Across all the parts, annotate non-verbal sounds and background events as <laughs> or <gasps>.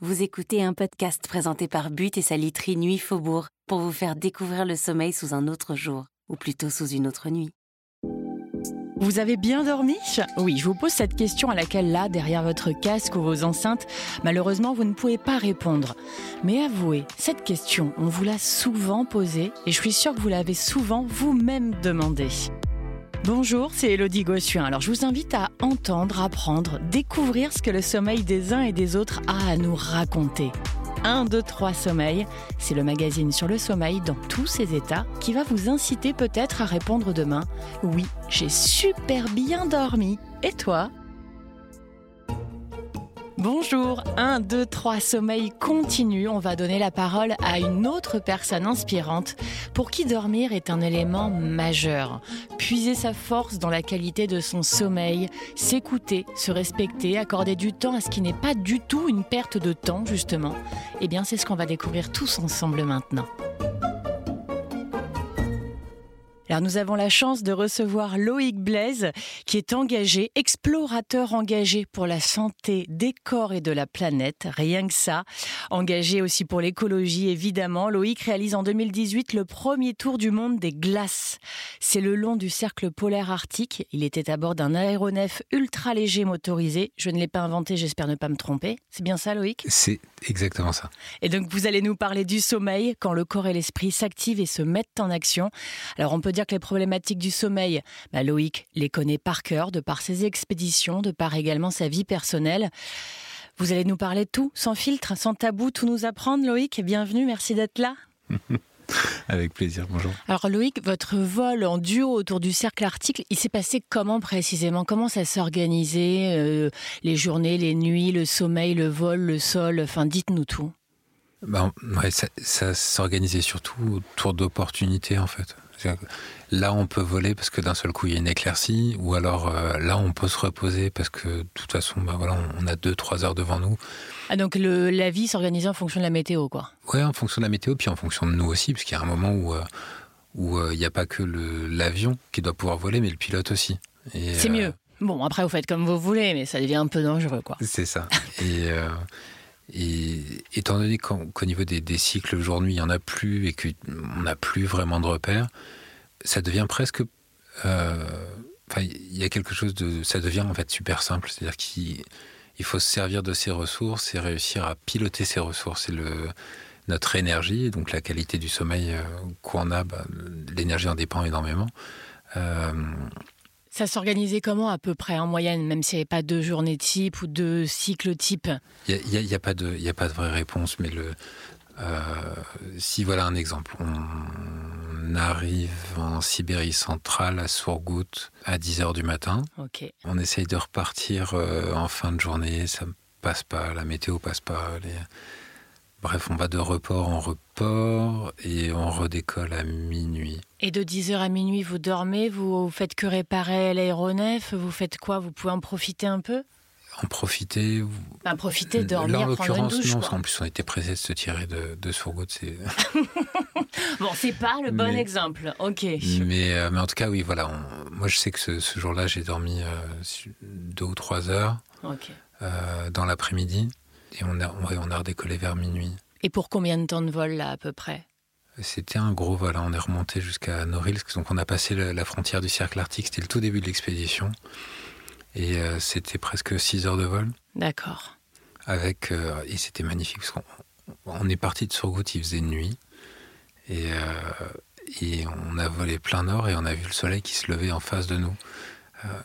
Vous écoutez un podcast présenté par But et sa literie Nuit Faubourg pour vous faire découvrir le sommeil sous un autre jour, ou plutôt sous une autre nuit. Vous avez bien dormi? Oui, je vous pose cette question à laquelle là, derrière votre casque ou vos enceintes, malheureusement, vous ne pouvez pas répondre. Mais avouez, cette question, on vous l'a souvent posée et je suis sûre que vous l'avez souvent vous-même demandée. Bonjour, c'est Elodie Gossuin. Alors je vous invite à entendre, apprendre, découvrir ce que le sommeil des uns et des autres a à nous raconter. 1, 2, 3 Sommeil, c'est le magazine sur le sommeil dans tous ses états qui va vous inciter peut-être à répondre demain Oui, j'ai super bien dormi. Et toi? Bonjour, 1, 2, 3, sommeil continue. On va donner la parole à une autre personne inspirante pour qui dormir est un élément majeur. Puiser sa force dans la qualité de son sommeil, s'écouter, se respecter, accorder du temps à ce qui n'est pas du tout une perte de temps, justement. Eh bien, c'est ce qu'on va découvrir tous ensemble maintenant. Alors nous avons la chance de recevoir Loïc Blaise, qui est engagé, explorateur engagé pour la santé des corps et de la planète, rien que ça. Engagé aussi pour l'écologie, évidemment. Loïc réalise en 2018 le premier tour du monde des glaces. C'est le long du cercle polaire arctique. Il était à bord d'un aéronef ultra léger motorisé. Je ne l'ai pas inventé, j'espère ne pas me tromper. C'est bien ça, Loïc? C'est exactement ça. Et donc vous allez nous parler du sommeil quand le corps et l'esprit s'activent et se mettent en action. Alors on peut dire que les problématiques du sommeil, bah, Loïc les connaît par cœur, de par ses expéditions, de par également sa vie personnelle. Vous allez nous parler de tout, sans filtre, sans tabou, tout nous apprendre, Loïc. Bienvenue, merci d'être là. <laughs> Avec plaisir, bonjour. Alors Loïc, votre vol en duo autour du cercle arctique, il s'est passé comment précisément? Comment ça s'est organisé euh, Les journées, les nuits, le sommeil, le vol, le sol, enfin dites-nous tout. Ben, ouais, ça, ça s'organisait surtout autour d'opportunités en fait. Là, on peut voler parce que d'un seul coup, il y a une éclaircie, ou alors euh, là, on peut se reposer parce que de toute façon, bah, voilà, on a 2-3 heures devant nous. Ah, donc le, la vie s'organise en fonction de la météo, quoi Ouais, en fonction de la météo, puis en fonction de nous aussi, parce qu'il y a un moment où euh, où euh, il n'y a pas que l'avion qui doit pouvoir voler, mais le pilote aussi. C'est mieux. Bon, après, vous faites comme vous voulez, mais ça devient un peu dangereux, quoi. C'est ça. et. Et étant donné qu'au niveau des, cycles jour-nuit, il n'y en a plus et qu'on n'a plus vraiment de repères, ça devient presque. Euh, il y a quelque chose de. Ça devient en fait super simple. C'est-à-dire qu'il il faut se servir de ses ressources et réussir à piloter ses ressources. Le notre énergie, donc la qualité du sommeil euh, qu'on a, bah, l'énergie en dépend énormément. Euh, ça s'organisait comment à peu près en moyenne, même s'il n'y avait pas deux journées type ou deux cycles type? Il n'y a, a, pas de, a pas de vraie réponse, mais le, euh, si voilà un exemple, on arrive en Sibérie centrale à Sourgout à 10h du matin. On essaye de repartir euh, en fin de journée, ça passe pas, la météo passe pas. Bref, on va de report en report et on redécolle à minuit. Et de 10h à minuit, vous dormez, vous faites que réparer l'aéronef, vous faites quoi? Vous pouvez en profiter un peu? En profiter. En profiter, dormir, Là, en prendre une douche. Non, en plus, on était pressé de se tirer de, de C'est... <laughs> bon, c'est pas le bon exemple. Ok. Mais, euh, mais en tout cas, oui, voilà. moi, je sais que ce, jour-là, j'ai dormi euh, deux ou trois heures euh, dans l'après-midi. Et on a, on, a redécollé vers minuit. Et pour combien de temps de vol, là, à peu près? C'était un gros vol. Hein. On est remonté jusqu'à Norilsk. Donc, on a passé la frontière du cercle arctique. C'était le tout début de l'expédition. Et euh, c'était presque 6 heures de vol. D'accord. Avec, euh, et c'était magnifique parce qu'on est parti de Surgout, il faisait nuit. Et, euh, et on a volé plein nord et on a vu le soleil qui se levait en face de nous.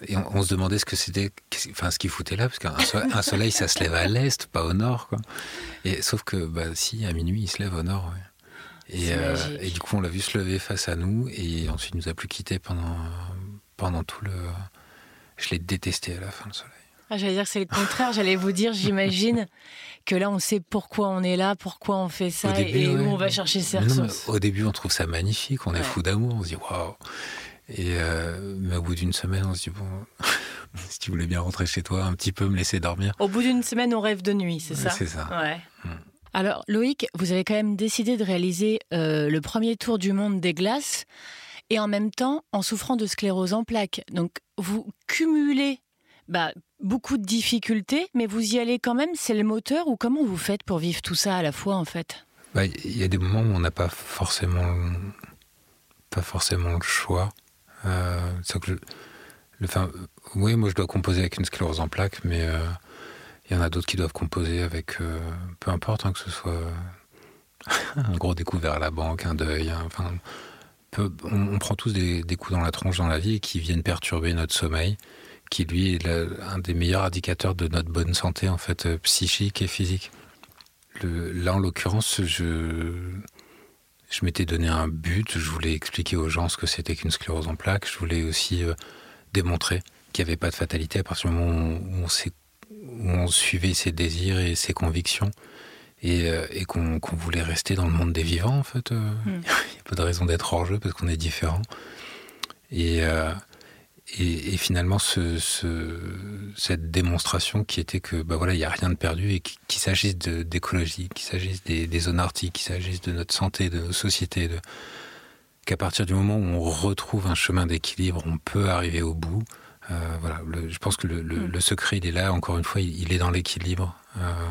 Et on, se demandait ce que c'était, enfin ce qu'il foutait là, parce qu'un soleil, ça se lève à l'est, pas au nord, quoi. Et sauf que, bah, si à minuit, il se lève au nord. Et, et, du coup, on l'a vu se lever face à nous, et ensuite, il nous a plus quittés pendant pendant tout le je l'ai détesté à la fin, le soleil. Ah, j'allais dire que c'est le contraire. J'allais vous dire, j'imagine <laughs> que là, on sait pourquoi on est là, pourquoi on fait ça et où on va chercher ses ressources. au début, on trouve ça magnifique. On est fou d'amour. On se dit waouh. Et euh, mais au bout d'une semaine, on se dit bon, <laughs> si tu voulais bien rentrer chez toi, un petit peu me laisser dormir. Au bout d'une semaine, on rêve de nuit, c'est ça C'est ça. Ouais. Hmm. Alors, Loïc, vous avez quand même décidé de réaliser euh, le premier tour du monde des glaces et en même temps en souffrant de sclérose en plaques. Donc vous cumulez bah, beaucoup de difficultés, mais vous y allez quand même, c'est le moteur, ou comment vous faites pour vivre tout ça à la fois en fait? Bah, Il y a des moments où on n'a pas forcément, pas forcément le choix. Euh, que le, enfin, oui, moi je dois composer avec une sclérose en plaques, mais euh, il y en a d'autres qui doivent composer avec, euh, peu importe, hein, que ce soit <laughs> un gros découvert à la banque, un deuil, enfin, on, prend tous des, coups dans la tronche dans la vie qui viennent perturber notre sommeil qui lui est un des meilleurs indicateurs de notre bonne santé en fait euh, psychique et physique. là en l'occurrence, je je m'étais donné un but, je voulais expliquer aux gens ce que c'était qu'une sclérose en plaques, je voulais aussi euh, démontrer qu'il n'y avait pas de fatalité à partir du moment où on, on suivait ses désirs et ses convictions et, euh, et qu'on voulait rester dans le monde des vivants en fait. Hmm. <laughs> Il n'y a pas de raison d'être hors jeu parce qu'on est différent. Et, et, finalement, ce, cette démonstration qui était que, bah voilà, il n'y a rien de perdu et qu'il s'agisse d'écologie, qu'il s'agisse des, des, zones arctiques, qu'il s'agisse de notre santé, de nos sociétés, de, qu'à partir du moment où on retrouve un chemin d'équilibre, on peut arriver au bout. Euh, voilà, je pense que le, mm. le, secret, il est là. Encore une fois, il, est dans l'équilibre. Euh.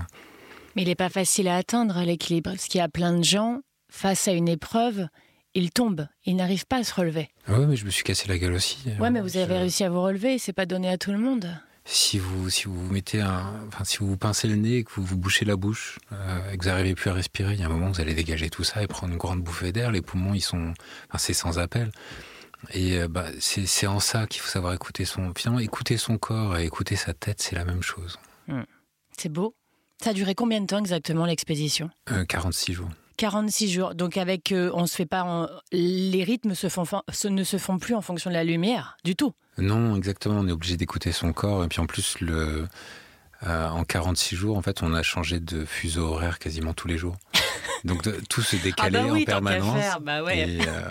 Mais il n'est pas facile à atteindre l'équilibre, parce qu'il y a plein de gens face à une épreuve il tombe, il n'arrive pas à se relever. Ah oui, mais je me suis cassé la gueule aussi. Ouais, mais vous avez réussi à vous relever, c'est pas donné à tout le monde. Si vous, si vous mettez un, enfin, si vous vous pincez le nez, que vous vous bouchez la bouche, euh, et que vous n'arrivez plus à respirer, il y a un moment où vous allez dégager tout ça et prendre une grande bouffée d'air. Les poumons, ils sont, enfin, c'est sans appel. Et euh, bah, c'est en ça qu'il faut savoir écouter son, finalement, écouter son corps et écouter sa tête, c'est la même chose. Hmm. C'est beau. Ça a duré combien de temps exactement l'expédition? 46 euh, jours. 46 jours. Donc avec, euh, on se fait pas, les rythmes se font, ne se font plus en fonction de la lumière du tout. Non, exactement. On est obligé d'écouter son corps. Et puis en plus, le, euh, en 46 jours, en fait, on a changé de fuseau horaire quasiment tous les jours. <laughs> Donc tout se décalait ah bah en permanence. Bah et, euh,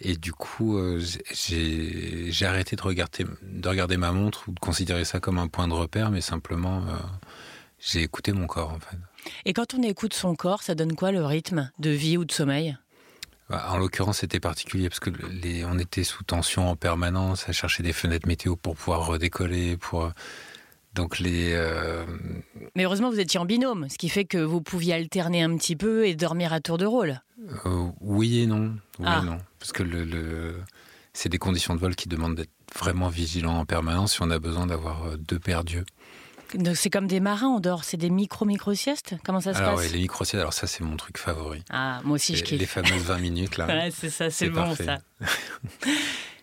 et, du coup, j'ai arrêté de regarder, de regarder ma montre ou de considérer ça comme un point de repère, mais simplement, j'ai écouté mon corps en fait. Et quand on écoute son corps, ça donne quoi le rythme de vie ou de sommeil? Bah, en l'occurrence, c'était particulier parce que les, on était sous tension en permanence, à chercher des fenêtres météo pour pouvoir redécoller, pour donc les. Euh, Mais heureusement, vous étiez en binôme, ce qui fait que vous pouviez alterner un petit peu et dormir à tour de rôle. Euh, oui et non, oui et ah. non, parce que le, c'est des conditions de vol qui demandent d'être vraiment vigilant en permanence si on a besoin d'avoir euh, deux paires d'yeux. C'est comme des marins, on dort. C'est des micro-micro-siestes Comment ça se alors, passe? oui, Les micro-siestes, alors ça, c'est mon truc favori. Ah, moi aussi, je kiffe. Les fameuses 20 minutes, là. <laughs> ouais, c'est ça, c'est bon, ça. <laughs>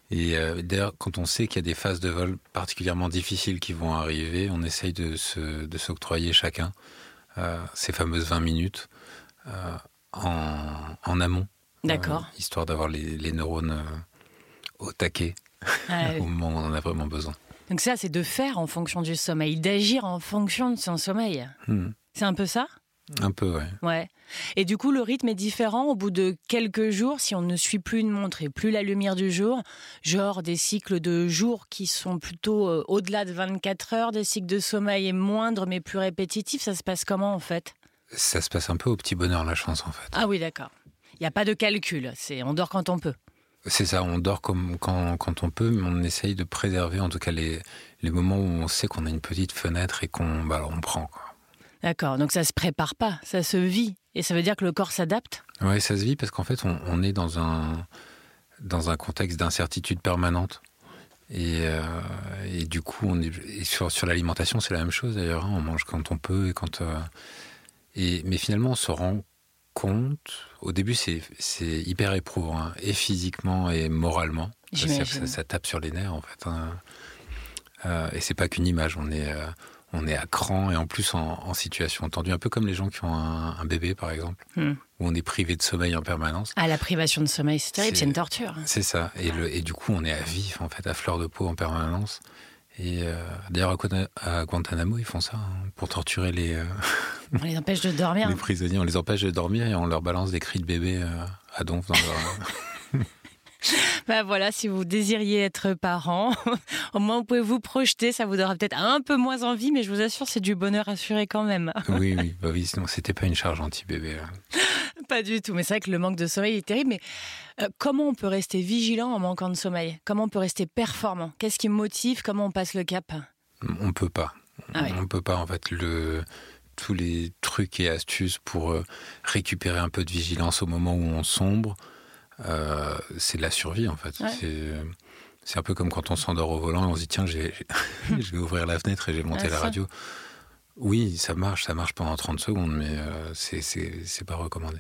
Et euh, d'ailleurs, quand on sait qu'il y a des phases de vol particulièrement difficiles qui vont arriver, on essaye de, s'octroyer chacun euh, ces fameuses 20 minutes euh, en, amont. D'accord. histoire d'avoir les, neurones au taquet <laughs> au moment où on en a vraiment besoin. Donc ça, c'est de faire en fonction du sommeil, d'agir en fonction de son sommeil. Hmm. C'est un peu ça? Un peu, ouais. Ouais. Et du coup, le rythme est différent au bout de quelques jours si on ne suit plus une montre et plus la lumière du jour, genre des cycles de jours qui sont plutôt euh, au-delà de 24 heures, des cycles de sommeil moindres mais plus répétitifs. Ça se passe comment en fait? Ça se passe un peu au petit bonheur la chance en fait. Ah oui, d'accord. Il n'y a pas de calcul, c'est on dort quand on peut. C'est ça, on dort comme quand, quand, on peut, mais on essaye de préserver en tout cas les, les moments où on sait qu'on a une petite fenêtre et qu'on bah, on prend. D'accord, donc ça se prépare pas, ça se vit. Et ça veut dire que le corps s'adapte? Oui, ça se vit parce qu'en fait, on, on, est dans un, dans un contexte d'incertitude permanente. Et, euh, et, du coup, on est, sur, sur l'alimentation, c'est la même chose d'ailleurs. Hein. on mange quand on peut et quand. Euh, et, mais finalement, on se rend compte. Au début, c'est hyper éprouvant, hein, et physiquement et moralement. Ça, ça, tape sur les nerfs, en fait. Hein. Euh, et c'est pas qu'une image, on est, euh, on est à cran et en plus en, situation tendue, un peu comme les gens qui ont un, bébé, par exemple, hmm. où on est privé de sommeil en permanence. Ah, la privation de sommeil, c'est terrible, c'est une torture. C'est ça. Et, le, et, du coup, on est à vif, en fait, à fleur de peau en permanence. Et euh, d'ailleurs, à Guantanamo, ils font ça hein, pour torturer les. On les empêche de dormir. les prisonniers, on les empêche de dormir et on leur balance des cris de bébé euh, à donf dans leur. <laughs> ben voilà, si vous désiriez être parent, <laughs> au moins vous pouvez vous projeter, ça vous donnera peut-être un peu moins envie, mais je vous assure, c'est du bonheur assuré quand même. <laughs> oui, oui, bah oui, sinon c'était pas une charge anti-bébé. Pas du tout, mais c'est vrai que le manque de sommeil est terrible. Mais euh, comment on peut rester vigilant en manquant de sommeil? Comment on peut rester performant? Qu'est-ce qui motive? Comment on passe le cap? On peut pas. Ah oui. On peut pas, en fait. Le, tous les trucs et astuces pour euh, récupérer un peu de vigilance au moment où on sombre, euh, c'est de la survie, en fait. Ouais. C'est, un peu comme quand on s'endort au volant et on se dit, tiens, <laughs> je vais ouvrir la fenêtre et j'ai monté Ah, la radio. Oui, ça marche, ça marche pendant 30 secondes, mais euh, c'est, pas recommandé.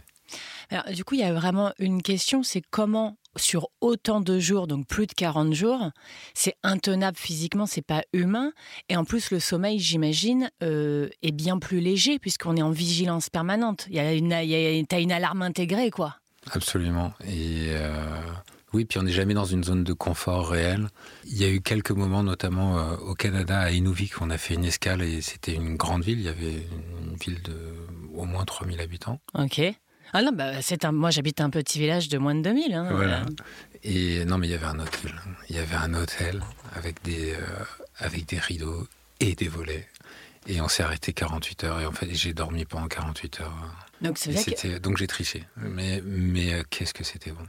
Alors, du coup, il y a vraiment une question, c'est comment sur autant de jours, donc plus de 40 jours, c'est intenable physiquement, c'est pas humain. Et en plus, le sommeil, j'imagine, euh, est bien plus léger puisqu'on est en vigilance permanente. Il y a une, il y a- t'as une alarme intégrée, quoi. Absolument. Et euh, oui, puis on n'est jamais dans une zone de confort réel. Il y a eu quelques moments, notamment euh, au Canada, à Inuvik, on a fait une escale et c'était une grande ville. Il y avait une ville de au moins 3000 habitants. Ok. Ah non, bah, c'est un, moi j'habite un petit village de moins de 2000. Hein. Voilà. Et non, mais il y avait un hôtel. Il y avait un hôtel avec des, euh, avec des rideaux et des volets. Et on s'est arrêté 48 heures. Et en fait, j'ai dormi pendant 48 heures. Donc que, Donc j'ai triché. Mais, mais euh, qu'est-ce que c'était bon?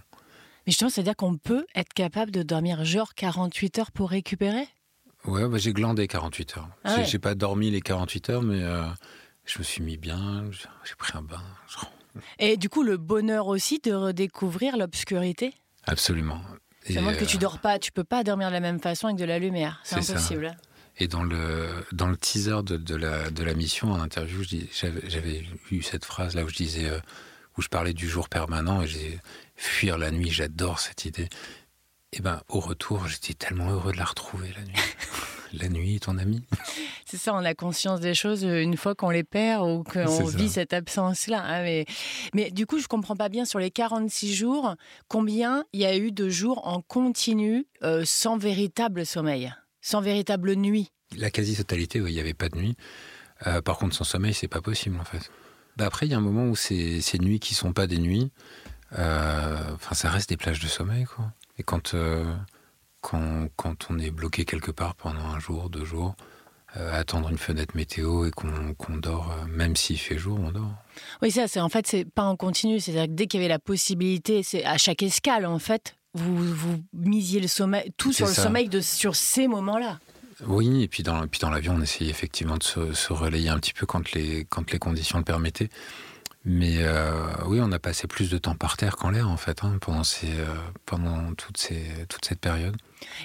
mais justement, c'est-à-dire qu'on peut être capable de dormir genre 48 heures pour récupérer? Ouais, bah, j'ai glandé 48 heures. Ah j'ai ouais. j'ai pas dormi les 48 heures, mais euh, je me suis mis bien, j'ai pris un bain. Et du coup, le bonheur aussi de redécouvrir l'obscurité Absolument. Ça montre que tu euh, dors pas, tu peux pas dormir de la même façon avec de la lumière. C'est C'est ça. impossible. Et dans le, dans le teaser de, de la, de la mission, en interview, j'avais eu cette phrase là où je disais, euh, où je parlais du jour permanent et j'ai fuir la nuit, j'adore cette idée. Et ben, au retour, j'étais tellement heureux de la retrouver la nuit. <laughs> la nuit est ton ami. C'est ça, on a conscience des choses euh, une fois qu'on les perd ou qu'on vit cette absence-là. Ah, mais, mais du coup, je comprends pas bien sur les 46 jours, combien il y a eu de jours en continu euh, sans véritable sommeil, sans véritable nuit? La quasi-totalité, il n'y avait pas de nuit. Euh, par contre, sans sommeil, c'est pas possible en fait. Bah, après, il y a un moment où ces, ces nuits qui sont pas des nuits, euh, enfin, ça reste des plages de sommeil, quoi. Et quand, euh, quand, quand on est bloqué quelque part pendant un jour, deux jours, euh, attendre une fenêtre météo et qu'on dort, euh, même s'il fait jour, on dort. Oui, ça, c'est en fait, c'est pas en continu. C'est-à-dire que dès qu'il y avait la possibilité, c'est à chaque escale, en fait, vous, vous misiez le sommeil, tout sur le sommeil de, sur ces moments-là. Oui, et puis dans, puis dans l'avion, on essayait effectivement de se, se relayer un petit peu quand les, quand les conditions le permettaient. Mais euh, oui, on a passé plus de temps par terre qu'en l'air, en fait, hein, pendant, ces, euh, pendant toutes ces, toute cette période.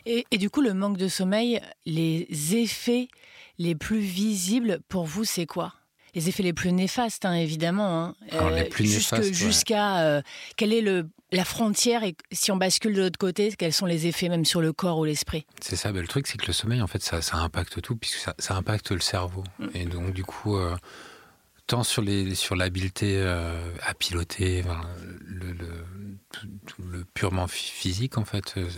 Et, et du coup, le manque de sommeil, les effets les plus visibles pour vous, c'est quoi? Les effets les plus néfastes, hein, évidemment. hein. Alors, les plus jusque- néfastes, ouais. Jusqu'à euh, quelle est le, la frontière et si on bascule de l'autre côté, quels sont les effets même sur le corps ou l'esprit? C'est ça, ben, le truc, c'est que le sommeil, en fait, ça, ça impacte tout, puisque ça, ça impacte le cerveau. Et donc, du coup, euh, tant sur les sur l'habileté euh, à piloter, enfin, le, le, tout- tout le purement phy- physique, en fait, euh,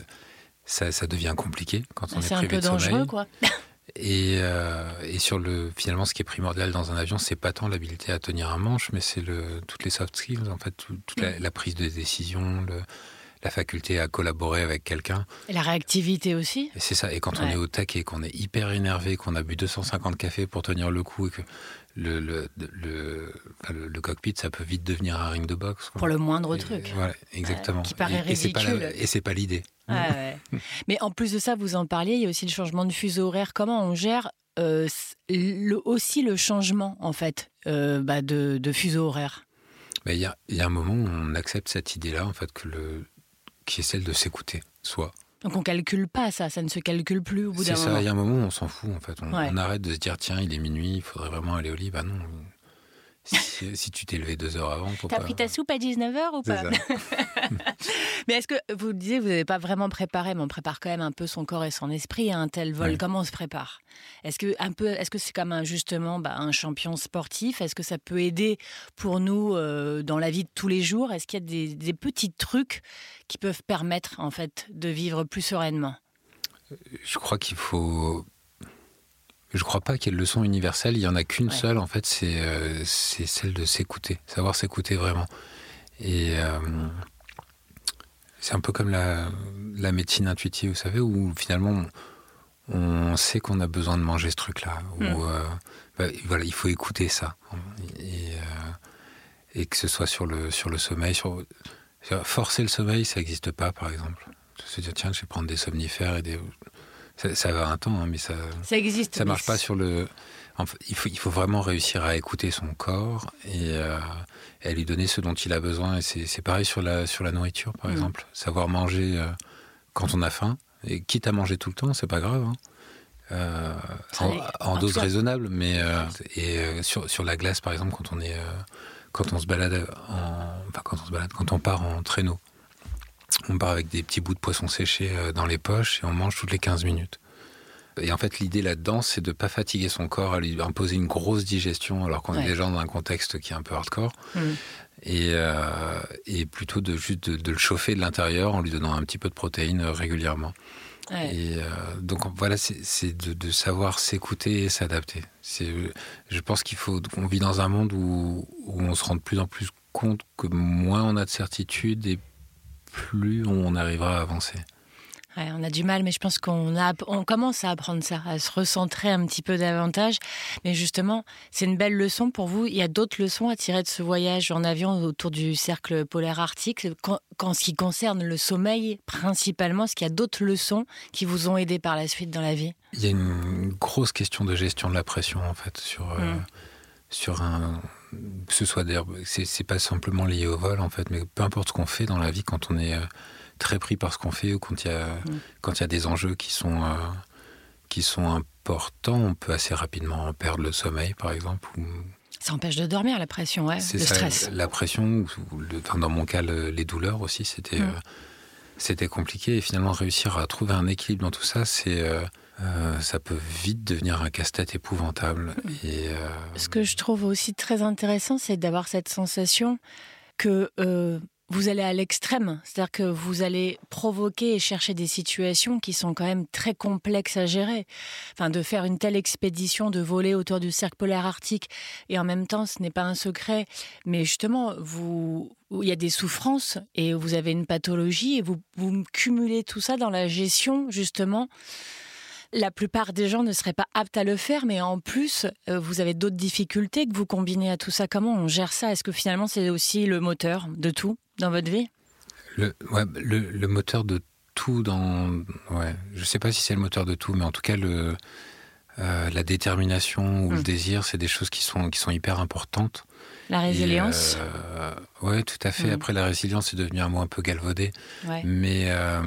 ça, ça devient compliqué quand on est, C'est un privé peu de sommeil. dangereux, quoi. <laughs> Et, euh, et sur le finalement, ce qui est primordial dans un avion, c'est pas tant l'habilité à tenir un manche, mais c'est le toutes les soft skills, en fait, tout- toute la, la prise de décision, le- la faculté à collaborer avec quelqu'un. Et la réactivité aussi. Et c'est ça. Et quand on est au taquet, qu'on est hyper énervé, qu'on a bu 250 cafés pour tenir le coup, et que le le, le, cockpit, ça peut vite devenir un ring de boxe. quoi. Pour le moindre Et- truc. Voilà, exactement. qui paraît et, ridicule. Et c'est pas l'idée. Ah ouais. <laughs> Mais en plus de ça, vous en parliez, il y a aussi le changement de fuseau horaire. Comment on gère euh, le- aussi le changement, en fait, euh, bah, de, de fuseau horaire? Mais il y a, il y a un moment où on accepte cette idée-là, en fait, que le, qui est celle de s'écouter, soi. Donc on calcule pas ça, ça ne se calcule plus au bout C'est d'un ça, moment. il y a un moment où on s'en fout, en fait. On, Ouais. on arrête de se dire, tiens, il est minuit, il faudrait vraiment aller au lit. Bah non. Si, si tu t'es levé deux heures avant, faut T'as pas... pris ta soupe à 19h ou pas. <laughs> Mais est-ce que vous disiez vous n'avez pas vraiment préparé, mais on prépare quand même un peu son corps et son esprit à un tel vol. Comment on se prépare? Est-ce que un peu, est-ce que c'est comme un justement bah, un champion sportif? Est-ce que ça peut aider pour nous euh, dans la vie de tous les jours? Est-ce qu'il y a des, des petits trucs qui peuvent permettre en fait de vivre plus sereinement? Je crois qu'il faut. Je crois pas qu'il y ait de leçon universelle. Il y en a qu'une Ouais. seule, en fait, c'est euh, c'est celle de s'écouter, savoir s'écouter vraiment. Et euh, c'est un peu comme la, la médecine intuitive, vous savez, où finalement on, on sait qu'on a besoin de manger ce truc-là. Mm. euh, bah, voilà, il faut écouter ça. Et, et que ce soit sur le, sur le sommeil, sur- forcer le sommeil, ça n'existe pas, par exemple. Se dire, tiens, je vais prendre des somnifères et des. Ça, va un temps, hein, mais ça. Ça existe. Ça marche pas sur le. il, faut, il faut vraiment réussir à écouter son corps et, à lui donner ce dont il a besoin. Et c'est pareil sur la, sur la nourriture, par mm. exemple. Savoir manger quand on a faim, et quitte à manger tout le temps, c'est pas grave. Hein. Euh, en, dose raisonnable, mais euh, et euh, sur, sur la glace par exemple quand on est quand on se balade en, enfin quand on se balade quand on part en traîneau, on part avec des petits bouts de poisson séché dans les poches et on mange toutes les 15 minutes. Et en fait, l'idée là-dedans, c'est de pas fatiguer son corps à lui imposer une grosse digestion alors qu'on est déjà dans un contexte qui est un peu hardcore. Mm. Et, et, plutôt de juste de, de le chauffer de l'intérieur en lui donnant un petit peu de protéines régulièrement. Et euh, donc voilà, c'est de, savoir s'écouter et s'adapter. Je pense qu'il faut qu'on vit dans un monde où, où, on se rend de plus en plus compte que moins on a de certitude et plus on arrivera à avancer on a du mal, mais je pense qu'on a, on commence à apprendre ça, à se recentrer un petit peu davantage. Mais justement, c'est une belle leçon pour vous. Il y a d'autres leçons à tirer de ce voyage en avion autour du cercle polaire arctique? Quand, ce qui concerne le sommeil, principalement, est-ce qu'il y a d'autres leçons qui vous ont aidé par la suite dans la vie? Il y a une grosse question de gestion de la pression, en fait, sur, euh, mm. sur un. Ce soit d'ailleurs, c'est pas simplement lié au vol, en fait, mais peu importe ce qu'on fait dans la vie, quand on est. Euh, très pris par ce qu'on fait ou quand il y a, mm. quand il y a des enjeux qui sont, euh, qui sont importants, on peut assez rapidement perdre le sommeil, par exemple. Ou... Ça empêche de dormir, la pression, ouais, le stress. La pression, enfin, dans mon cas, les douleurs aussi, c'était, mm. euh, c'était compliqué. Et finalement, réussir à trouver un équilibre dans tout ça, c'est... Euh, ça peut vite devenir un casse-tête épouvantable. Mm. Et, Ce que je trouve aussi très intéressant, c'est d'avoir cette sensation que vous allez à l'extrême, c'est-à-dire que vous allez provoquer et chercher des situations qui sont quand même très complexes à gérer. Enfin, de faire une telle expédition, de voler autour du cercle polaire arctique, et en même temps, ce n'est pas un secret, mais justement, vous, il y a des souffrances et vous avez une pathologie et vous, vous cumulez tout ça dans la gestion, justement, la plupart des gens ne seraient pas aptes à le faire, mais en plus, euh, vous avez d'autres difficultés que vous combinez à tout ça. Comment on gère ça? Est-ce que finalement, c'est aussi le moteur de tout dans votre vie? Le, le, moteur de tout dans... Ouais, je ne sais pas si c'est le moteur de tout, mais en tout cas, le, euh, la détermination ou le hum. désir, c'est des choses qui sont, qui sont hyper importantes. La résilience euh, Oui, tout à fait. Hum. Après, la résilience est devenu un mot un peu galvaudé. Mais. Euh,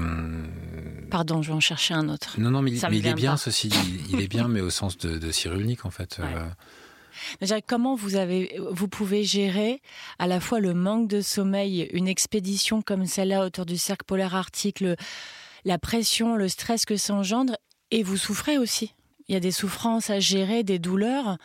Pardon, je vais en chercher un autre. Non, non, mais, il est bien, ceci. Il, est bien, mais au sens de, de en fait. Comment vous, avez, vous pouvez gérer à la fois le manque de sommeil, une expédition comme celle-là autour du cercle polaire arctique, la pression, le stress que ça engendre, et vous souffrez aussi Il y a des souffrances à gérer, des douleurs.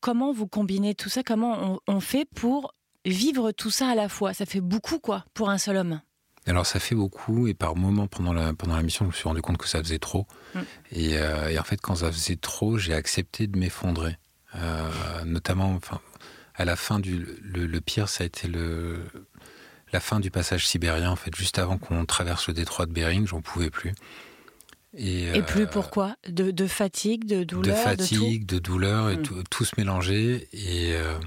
Comment vous combinez tout ça? Comment on, fait pour vivre tout ça à la fois? Ça fait beaucoup, quoi, pour un seul homme. Alors ça fait beaucoup et par moments pendant la, pendant la mission je me suis rendu compte que ça faisait trop. Mm. Et, euh, et, en fait quand ça faisait trop j'ai accepté de m'effondrer. Euh, notamment, enfin, à la fin du. Le, pire, ça a été le, la fin du passage sibérien, en fait, juste avant qu'on traverse le détroit de Bering, j'en pouvais plus. Et, plus euh, pourquoi de, fatigue, de douleur De fatigue, de, douleur, et hmm. tout, se mélanger. Et, euh,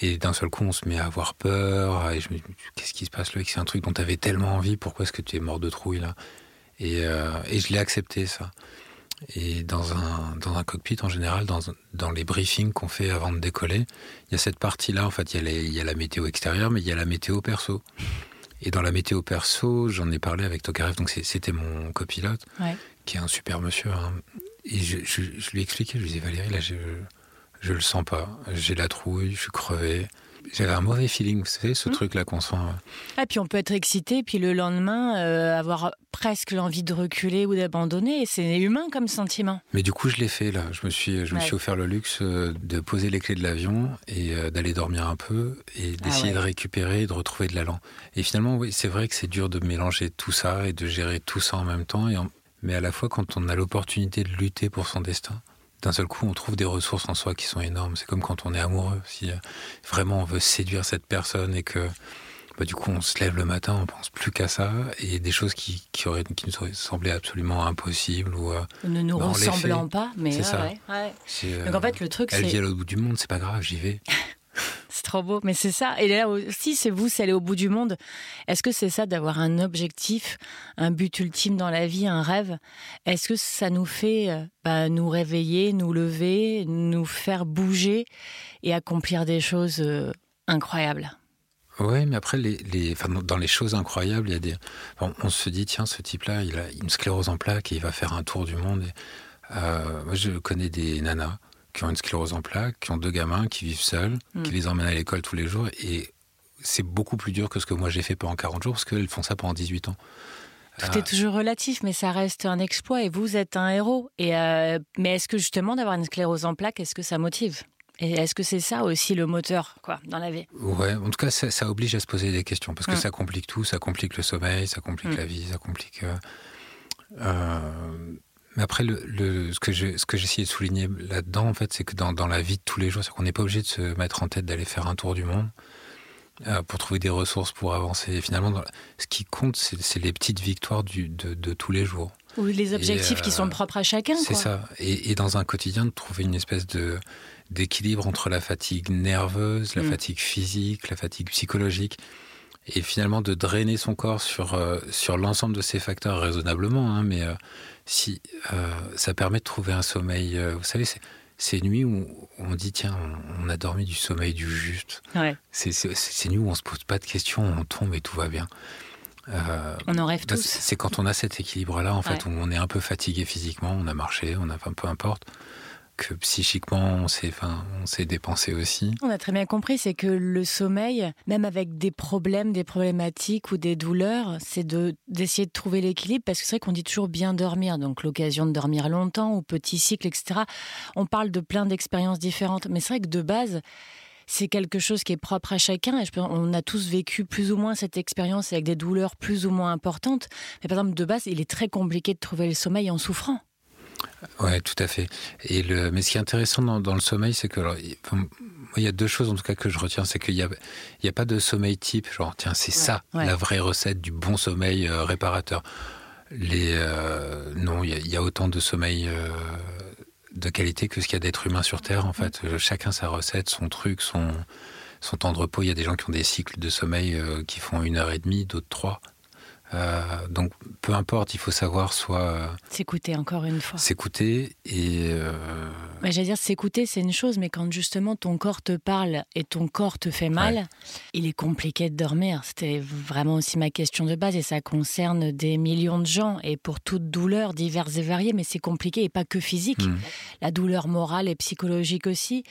et d'un seul coup, on se met à avoir peur. Et je me dis, qu'est-ce qui se passe là C'est un truc dont tu avais tellement envie, pourquoi est-ce que tu es mort de trouille là? Et, et je l'ai accepté, ça. Et dans un, dans un cockpit, en général, dans, dans les briefings qu'on fait avant de décoller, il y a cette partie-là, en fait, il y, a il y, a la météo extérieure, mais il y a la météo perso. Et dans la météo perso, j'en ai parlé avec Tokarev, donc c'était mon copilote, qui est un super monsieur. Hein. Et je, je, je, lui ai expliqué, je lui ai dit, Valérie, là, je, je le sens pas. J'ai la trouille, je suis crevé. J'avais un mauvais feeling, vous savez, ce hmm. truc-là qu'on sent. Et ah, puis on peut être excité, puis le lendemain, euh, avoir presque l'envie de reculer ou d'abandonner. C'est humain comme sentiment. Mais du coup, je l'ai fait, là. Je me suis, je me suis offert le luxe euh, de poser les clés de l'avion et euh, d'aller dormir un peu et ah d'essayer de récupérer et de retrouver de l'allant. Et finalement, oui, c'est vrai que c'est dur de mélanger tout ça et de gérer tout ça en même temps. Et Mais à la fois, quand on a l'opportunité de lutter pour son destin, d'un seul coup, on trouve des ressources en soi qui sont énormes. C'est comme quand on est amoureux. Si euh, vraiment on veut séduire cette personne et que bah, du coup on se lève le matin, on pense plus qu'à ça et des choses qui, qui, auraient, qui nous auraient semblé absolument impossibles ou euh, ne nous bah, ressemblant pas. Mais c'est ça. Ouais, Donc en fait, le truc, c'est elle vit à l'autre bout du monde, c'est pas grave, j'y vais. <laughs> trop beau. Mais c'est ça. Et là aussi, c'est vous, c'est aller au bout du monde. Est-ce que c'est ça d'avoir un objectif, un but ultime dans la vie, un rêve? Est-ce que ça nous fait euh, bah, nous réveiller, nous lever, nous faire bouger et accomplir des choses euh, incroyables? Oui, mais après, dans les choses incroyables, on se dit, tiens, ce type-là, il a une sclérose en plaques et il va faire un tour du monde. Euh, moi, je connais des nanas qui ont une sclérose en plaques, qui ont deux gamins, qui vivent seuls, qui mm. les emmènent à l'école tous les jours. Et c'est beaucoup plus dur que ce que moi j'ai fait pendant 40 jours, parce qu'elles font ça pendant 18 ans. Tout est euh, toujours relatif, mais ça reste un exploit et vous êtes un héros. Et euh, mais est-ce que justement d'avoir une sclérose en plaques, est-ce que ça motive? Et est-ce que c'est ça aussi le moteur quoi, dans la vie? Ouais, en tout cas, ça, oblige à se poser des questions parce que mm. ça complique tout, ça complique le sommeil, ça complique mm. la vie, ça complique. Euh, mais après, le, ce que j'ai essayé de souligner là-dedans, en fait, c'est que dans, la vie de tous les jours, c'est qu'on n'est pas obligé de se mettre en tête d'aller faire un tour du monde euh, pour trouver des ressources pour avancer. Et finalement, ce qui compte, c'est les petites victoires du, de, tous les jours. Ou les objectifs qui sont euh, propres à chacun. C'est ça. Et, et, dans un quotidien, de trouver une espèce de d'équilibre entre la fatigue nerveuse, la mm. fatigue physique, la fatigue psychologique et finalement de drainer son corps sur, euh, sur l'ensemble de ces facteurs raisonnablement, hein, mais si euh, ça permet de trouver un sommeil, euh, vous savez, c'est ces nuits où on dit tiens, on, a dormi du sommeil du juste. Ouais. C'est ces nuits où on se pose pas de questions, on tombe et tout va bien. Euh, on en rêve tous. C'est quand on a cet équilibre-là, en fait, où on est un peu fatigué physiquement, on a marché, on a peu importe que psychiquement on s'est dépensé aussi. On a très bien compris, c'est que le sommeil, même avec des problèmes, des problématiques ou des douleurs, c'est de d'essayer de trouver l'équilibre parce que c'est vrai qu'on dit toujours bien dormir, donc l'occasion de dormir longtemps ou petit cycle, etc. On parle de plein d'expériences différentes, mais c'est vrai que de base, c'est quelque chose qui est propre à chacun. Et on a tous vécu plus ou moins cette expérience avec des douleurs plus ou moins importantes. Mais par exemple, de base, il est très compliqué de trouver le sommeil en souffrant. Ouais, tout à fait. Et le, mais ce qui est intéressant dans, le sommeil, c'est que il y a deux choses en tout cas que je retiens, c'est qu'il n'y a, il y a pas de sommeil type, genre tiens c'est ça la vraie recette du bon sommeil euh, réparateur. Les euh, non, il y, a, autant de sommeil euh, de qualité que ce qu'il y a d'être humain sur Terre. En fait, chacun sa recette, son truc, son son temps de repos. Il y a des gens qui ont des cycles de sommeil qui font une heure et demie, d'autres trois. Euh, donc peu importe, il faut savoir soit euh, s'écouter encore une fois. S'écouter et. Euh... J'allais dire s'écouter, c'est une chose, mais quand justement ton corps te parle et ton corps te fait mal, il est compliqué de dormir. C'était vraiment aussi ma question de base et ça concerne des millions de gens et pour toute douleur diverses et variées, mais c'est compliqué et pas que physique. Hmm. La douleur morale et psychologique aussi.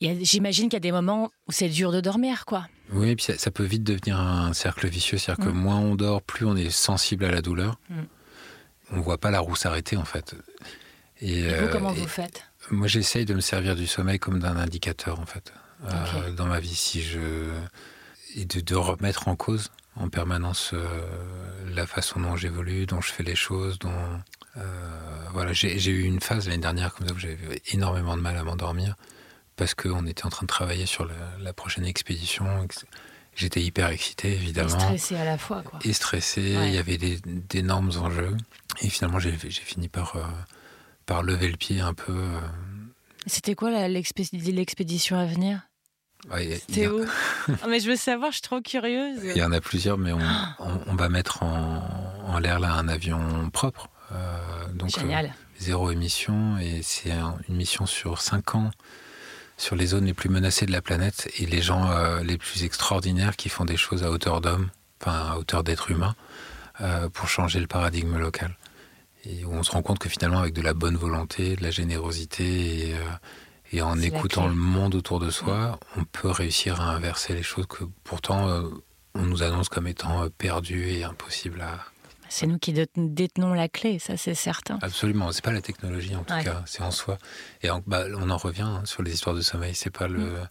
J'imagine qu'il y a des moments où c'est dur de dormir, quoi. Oui, et puis ça, peut vite devenir un cercle vicieux, c'est-à-dire que mm. moins on dort, plus on est sensible à la douleur. On mm. On voit pas la roue s'arrêter, en fait. Et, vous, euh, comment vous faites? Moi, j'essaye de me servir du sommeil comme d'un indicateur, en fait, euh, dans ma vie. Si je et de, remettre en cause en permanence euh, la façon dont j'évolue, dont je fais les choses, dont voilà, j'ai eu une phase l'année dernière comme ça où j'avais énormément de mal à m'endormir parce qu'on était en train de travailler sur la, prochaine expédition. J'étais hyper excité, évidemment. Et stressé à la fois, quoi. Et stressé, il y avait d'énormes enjeux. Et finalement, j'ai fini par, euh, par lever le pied un peu. Euh. C'était quoi l'expédition à venir? C'était où? <laughs> Ah, Mais je veux savoir, je suis trop curieuse. Il y en a plusieurs, mais on, <gasps> va mettre en, l'air là un avion propre. Euh, donc, Génial. zéro émission, et c'est une mission sur cinq ans sur les zones les plus menacées de la planète et les gens euh, les plus extraordinaires qui font des choses à hauteur d'homme, enfin à hauteur d'être humain, euh, pour changer le paradigme local. Et où on se rend compte que finalement, avec de la bonne volonté, de la générosité et, euh, en écoutant le monde autour de soi, on peut réussir à inverser les choses que pourtant on nous annonce comme étant perdues et impossibles à, c'est nous qui détenons la clé, ça c'est certain. Absolument, c'est pas la technologie en tout cas, c'est en soi. Et bah, on en revient hein, sur les histoires de sommeil. C'est pas le, mm.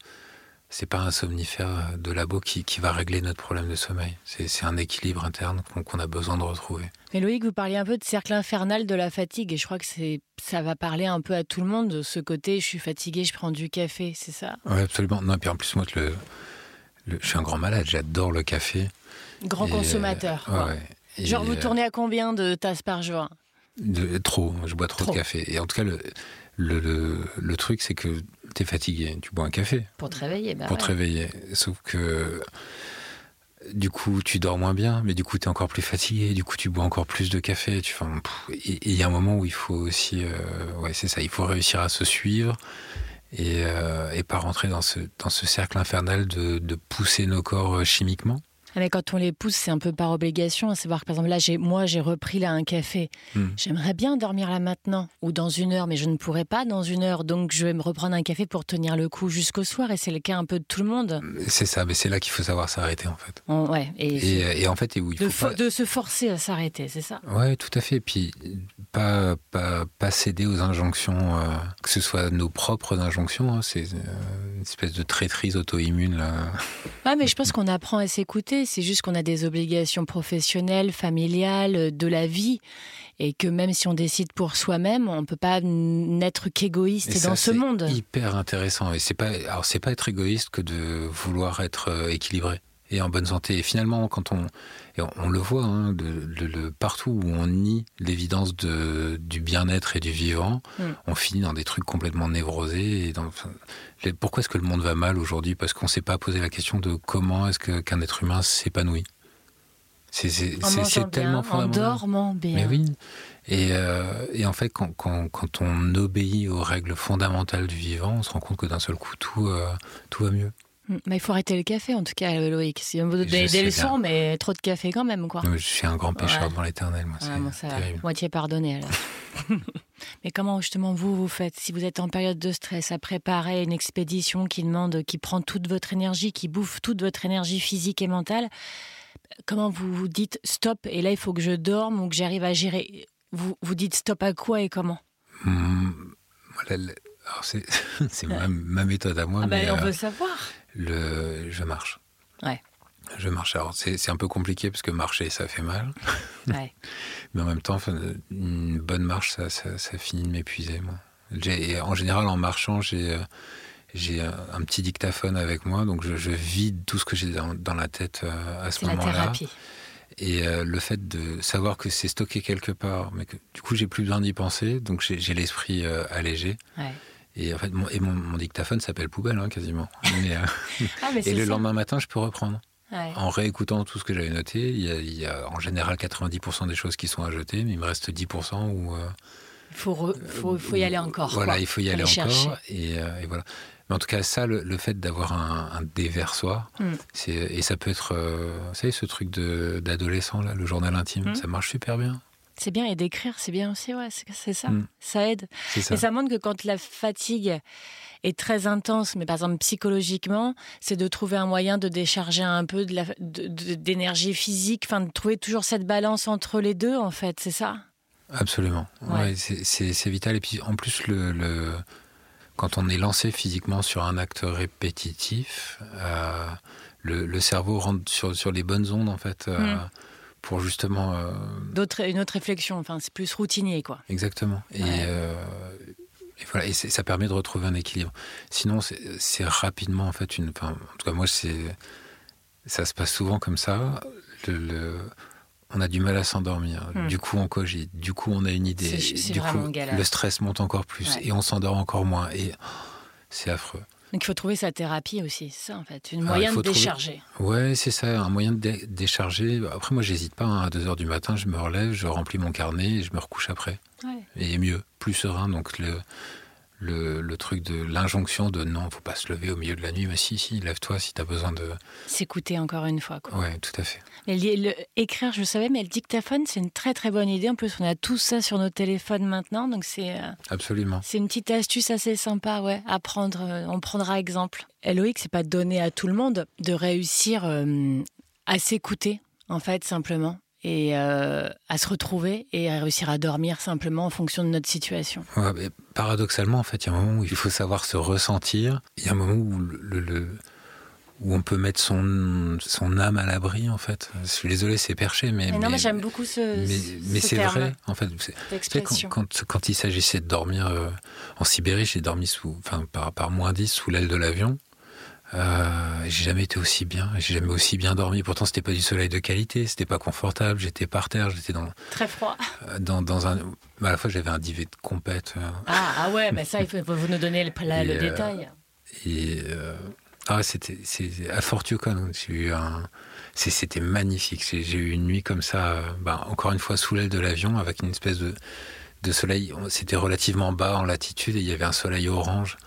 c'est pas un somnifère de labo qui, qui, va régler notre problème de sommeil. C'est un équilibre interne qu'on a besoin de retrouver. Mais Loïc, vous parliez un peu de cercle infernal de la fatigue, et je crois que c'est ça va parler un peu à tout le monde de ce côté. Je suis fatigué, je prends du café, c'est ça? Oui, absolument. Non, et puis en plus moi, le, je suis un grand malade. J'adore le café. Grand consommateur. ouais. Genre, vous euh, tournez à combien de tasses par jour de, Trop, je bois trop, de café. Et en tout cas, le, le, le, truc, c'est que T'es fatigué, tu bois un café. Pour te réveiller, bah Pour te réveiller. Sauf que du coup, tu dors moins bien, mais du coup, tu es encore plus fatigué, du coup, tu bois encore plus de café. Tu, et il y a un moment où il faut aussi, euh, ouais, c'est ça, il faut réussir à se suivre et, euh, et pas rentrer dans ce, dans ce cercle infernal de, de pousser nos corps euh, chimiquement. Ah, mais quand on les pousse, c'est un peu par obligation. C'est voir que, par exemple, là, moi, j'ai repris là un café. Hmm. J'aimerais bien dormir là maintenant ou dans une heure, mais je ne pourrais pas dans une heure. Donc, je vais me reprendre un café pour tenir le coup jusqu'au soir. Et c'est le cas un peu de tout le monde. C'est ça, mais c'est là qu'il faut savoir s'arrêter, en fait. ouais. Et, et, en fait, et où il de, se forcer à s'arrêter, c'est ça? Ouais, tout à fait. Et puis, pas, pas, pas céder aux injonctions, euh, que ce soit nos propres injonctions. Hein, c'est euh, une espèce de traîtrise auto-immune, là. Ouais, mais je pense <laughs> qu'on apprend à s'écouter. C'est juste qu'on a des obligations professionnelles, familiales, de la vie, et que même si on décide pour soi-même, on ne peut pas n'être qu'égoïste dans ce monde. C'est hyper intéressant. Et c'est pas, alors c'est pas être égoïste que de vouloir être euh, équilibré et en bonne santé. Et finalement, quand on, on, le voit hein, de, partout où on nie l'évidence du bien-être et du vivant, mm. on finit dans des trucs complètement névrosés. Et dans, pourquoi est-ce que le monde va mal aujourd'hui? Parce qu'on ne s'est pas posé la question de comment est-ce qu'un être humain s'épanouit. C'est tellement fondamental. En dormant bien. Mais oui. Et, euh, et en fait, quand, quand, quand, on obéit aux règles fondamentales du vivant, on se rend compte que d'un seul coup, tout, euh, tout va mieux. Mm. Mais il faut arrêter le café, en tout cas, Loïc. C'est un des, des leçons, mais trop de café quand même, quoi. je suis un grand pécheur devant l'éternel, moi. c'est terrible. Moitié pardonné, alors. <laughs> mais comment, justement, vous, vous faites Si vous êtes en période de stress, à préparer une expédition qui demande, qui prend toute votre énergie, qui bouffe toute votre énergie physique et mentale, comment vous vous dites stop, et là, il faut que je dorme ou que j'arrive à gérer? Vous, vous dites stop à quoi et comment? Mmh, <laughs> c'est ma, ma, méthode à moi. Ah ben, mais, on euh, veut savoir le, je marche. Ouais. Je marche. Alors, c'est un peu compliqué parce que marcher, ça fait mal. <laughs> Ouais. <laughs> Mais en même temps, une bonne marche, ça, ça, finit de m'épuiser, moi. En général, en marchant, j'ai euh, j'ai un petit dictaphone avec moi, donc je, vide tout ce que j'ai dans, la tête euh, à ce moment-là. C'est la thérapie. Et euh, le fait de savoir que c'est stocké quelque part, mais que du coup j'ai plus besoin d'y penser, donc j'ai l'esprit allégé. Ouais. Et en fait, mon, et mon, dictaphone s'appelle poubelle, hein, quasiment. Mais, euh, <laughs> ah, et le lendemain matin, je peux reprendre. En réécoutant tout ce que j'avais noté, il y, a, en général 90% des choses qui sont à jeter, mais il me reste 10% où. il faut, faut, faut, y aller encore. Voilà, il faut y aller encore. Et, et, voilà. Mais en tout cas, ça, le, fait d'avoir un, un, déversoir, mm. et ça peut être, euh, vous savez, ce truc d'adolescent, là, le journal intime, mm. ça marche super bien. C'est bien, et d'écrire, c'est bien aussi, ouais, c'est ça, mm. ça aide. Ça. Et ça montre que quand la fatigue est très intense, mais par exemple psychologiquement, c'est de trouver un moyen de décharger un peu d'énergie physique, enfin de trouver toujours cette balance entre les deux, en fait, c'est ça? Absolument, ouais. c'est vital. Et puis en plus, le, quand on est lancé physiquement sur un acte répétitif, euh, le, cerveau rentre sur, sur les bonnes ondes, en fait. Euh, mm pour justement. Euh, D'autres, une autre réflexion, enfin, c'est plus routinier, quoi. Exactement. Et, euh, et voilà, et ça permet de retrouver un équilibre. Sinon, c'est rapidement, en fait, une. Enfin, en tout cas, moi, c'est. Ça se passe souvent comme ça. Le, on a du mal à s'endormir. Hmm. Du coup, on cogite. Du coup, on a une idée. du coup, le stress monte encore plus. Et on s'endort encore moins. Et c'est affreux. Donc il faut trouver sa thérapie aussi, c'est ça en fait, une ah, moyen de décharger. Ouais, c'est ça, un moyen de décharger. Après moi j'hésite pas, hein. à 2h du matin je me relève, je remplis mon carnet et je me recouche après. Ouais. Et mieux, plus serein, donc le, le, truc de l'injonction de non, faut pas se lever au milieu de la nuit, mais si, si, lève-toi si tu as besoin de. S'écouter encore une fois. Quoi. Ouais, tout à fait. Mais écrire, je savais, mais le dictaphone, c'est une très très bonne idée. En plus, on a tout ça sur nos téléphones maintenant, donc c'est. Euh, Absolument. C'est une petite astuce assez sympa, ouais, à prendre. Euh, on prendra exemple. Loïc, c'est pas donné à tout le monde de réussir euh, à s'écouter, en fait, simplement et euh, à se retrouver et à réussir à dormir simplement en fonction de notre situation. paradoxalement, en fait, il y a un moment où il faut savoir se ressentir. Il y a un moment où le, où on peut mettre son, son âme à l'abri, en fait. Je suis désolé, c'est perché, mais... non, mais, j'aime beaucoup ce Mais, c'est vrai, en fait. Quand, quand, il s'agissait de dormir euh, en Sibérie, j'ai dormi sous, enfin, par, par moins 10 sous l'aile de l'avion. Euh, j'ai jamais été aussi bien, j'ai jamais aussi bien dormi. Pourtant, c'était pas du soleil de qualité, c'était pas confortable. J'étais par terre, j'étais dans très froid. Euh, dans, dans un, à la fois j'avais un divet de compète. Euh. Ah, ah ouais, mais ça, il faut vous nous donner le, le détail. Et ah, c'était c'est à Fortucon. J'ai eu un, c'était magnifique. J'ai eu une nuit comme ça, bah, encore une fois sous l'aile de l'avion, avec une espèce de de soleil. C'était relativement bas en latitude et il y avait un soleil orange,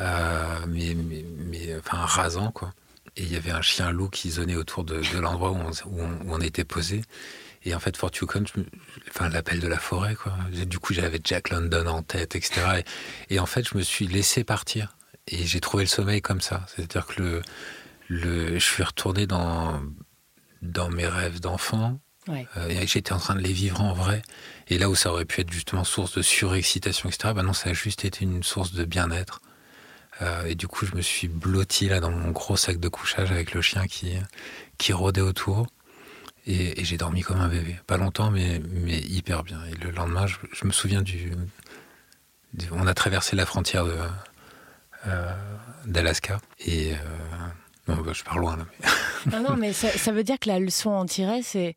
euh, mais, mais, enfin rasant quoi. Et il y avait un chien loup qui zonnait autour de, l'endroit où, où, on, était posé. Et en fait, Fort Yukon, enfin l'appel de la forêt quoi. Du coup, j'avais Jack London en tête, etc. Et, en fait, je me suis laissé partir et j'ai trouvé le sommeil comme ça. C'est-à-dire que le, le, je suis retourné dans dans mes rêves d'enfant. Euh, j'étais en train de les vivre en vrai. Et là où ça aurait pu être justement source de surexcitation, etc., ben non, ça a juste été une source de bien-être. Euh, et du coup, je me suis blotti là dans mon gros sac de couchage avec le chien qui, qui rôdait autour. Et, j'ai dormi comme un bébé. Pas longtemps, mais, mais hyper bien. Et le lendemain, je, me souviens du, On a traversé la frontière euh, d'Alaska. Et. non, bah, je pars loin là. Mais... non, non, mais ça, ça, veut dire que la leçon en tirer, c'est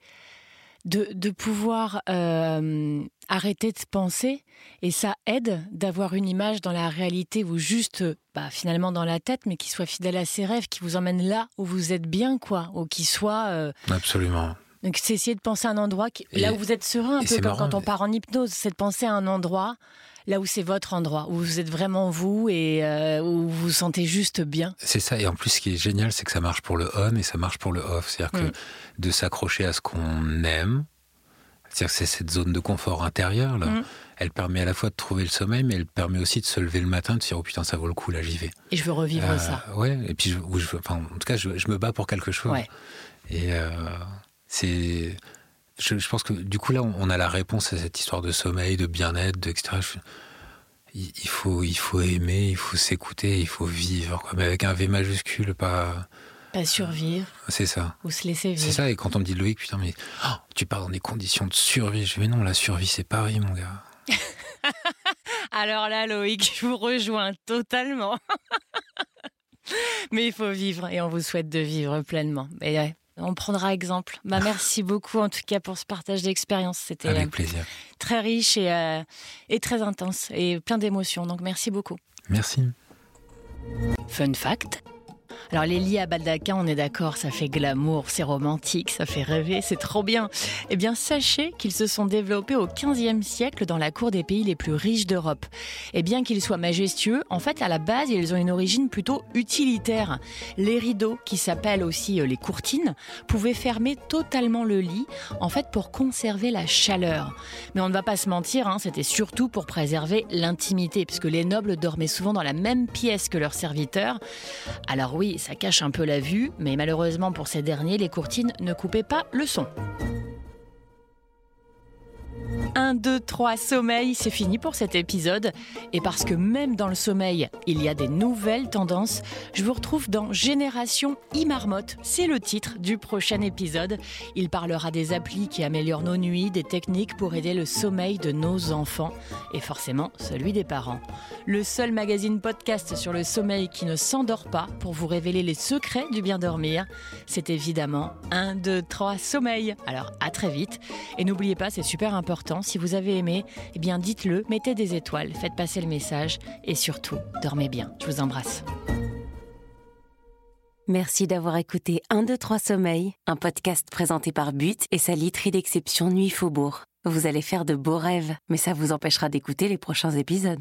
de, pouvoir euh, arrêter de penser et ça aide d'avoir une image dans la réalité ou juste bah, finalement dans la tête mais qui soit fidèle à ses rêves, qui vous emmène là où vous êtes bien quoi, ou qui soit... Euh, Absolument. Donc c'est essayer de penser à un endroit là où vous êtes serein, un peu comme quand on part en hypnose, c'est de penser à un endroit là où c'est votre endroit, où vous êtes vraiment vous et euh, où vous vous sentez juste bien. C'est ça, et en plus ce qui est génial, c'est que ça marche pour le on et ça marche pour le off. C'est-à-dire que mm. de s'accrocher à ce qu'on aime, c'est-à-dire que c'est cette zone de confort intérieur, là, mm. elle permet à la fois de trouver le sommeil, mais elle permet aussi de se lever le matin, de se dire, oh putain, ça vaut le coup, là, j'y vais. Et je veux revivre euh, ça. Ouais, et puis, je, enfin, en tout cas, je, me bats pour quelque chose. Et euh, c'est je, pense que du coup là, on, a la réponse à cette histoire de sommeil, de bien-être, etc. il, faut, il faut aimer, il faut s'écouter, il faut vivre, mais avec un V majuscule, pas. Pas survivre. C'est ça. Ou se laisser vivre. C'est ça, et quand on me dit Loïc, putain, mais oh, tu parles dans des conditions de survie. Je dis, mais non, la survie, c'est Paris, mon gars. <laughs> Alors là, Loïc, je vous rejoins totalement. <laughs> mais il faut vivre, et on vous souhaite de vivre pleinement. Et on prendra exemple. Bah, <laughs> merci beaucoup en tout cas pour ce partage d'expérience. C'était euh, plaisir. très riche et, euh, et très intense et plein d'émotions. Donc merci beaucoup. Merci. Fun fact, alors les lits à baldaquin, on est d'accord, ça fait glamour, c'est romantique, ça fait rêver, c'est trop bien. Eh bien sachez qu'ils se sont développés au XVe siècle dans la cour des pays les plus riches d'Europe. Et bien qu'ils soient majestueux, en fait à la base ils ont une origine plutôt utilitaire. Les rideaux, qui s'appellent aussi euh, les courtines, pouvaient fermer totalement le lit, en fait pour conserver la chaleur. Mais on ne va pas se mentir, hein, c'était surtout pour préserver l'intimité, puisque les nobles dormaient souvent dans la même pièce que leurs serviteurs. Alors oui, ça cache un peu la vue, mais malheureusement pour ces derniers, les courtines ne coupaient pas le son. 1, 2, 3, sommeil, c'est fini pour cet épisode. Et parce que même dans le sommeil, il y a des nouvelles tendances, je vous retrouve dans Génération e-marmotte. C'est le titre du prochain épisode. Il parlera des applis qui améliorent nos nuits, des techniques pour aider le sommeil de nos enfants et forcément celui des parents. Le seul magazine podcast sur le sommeil qui ne s'endort pas pour vous révéler les secrets du bien dormir, c'est évidemment 1, 2, 3, sommeil. Alors à très vite. Et n'oubliez pas, c'est super important si vous avez aimé, eh bien dites-le, mettez des étoiles, faites passer le message et surtout, dormez bien. Je vous embrasse. Merci d'avoir écouté 1, 2, 3 Sommeil, un podcast présenté par But et sa literie d'exception Nuit Faubourg. Vous allez faire de beaux rêves, mais ça vous empêchera d'écouter les prochains épisodes.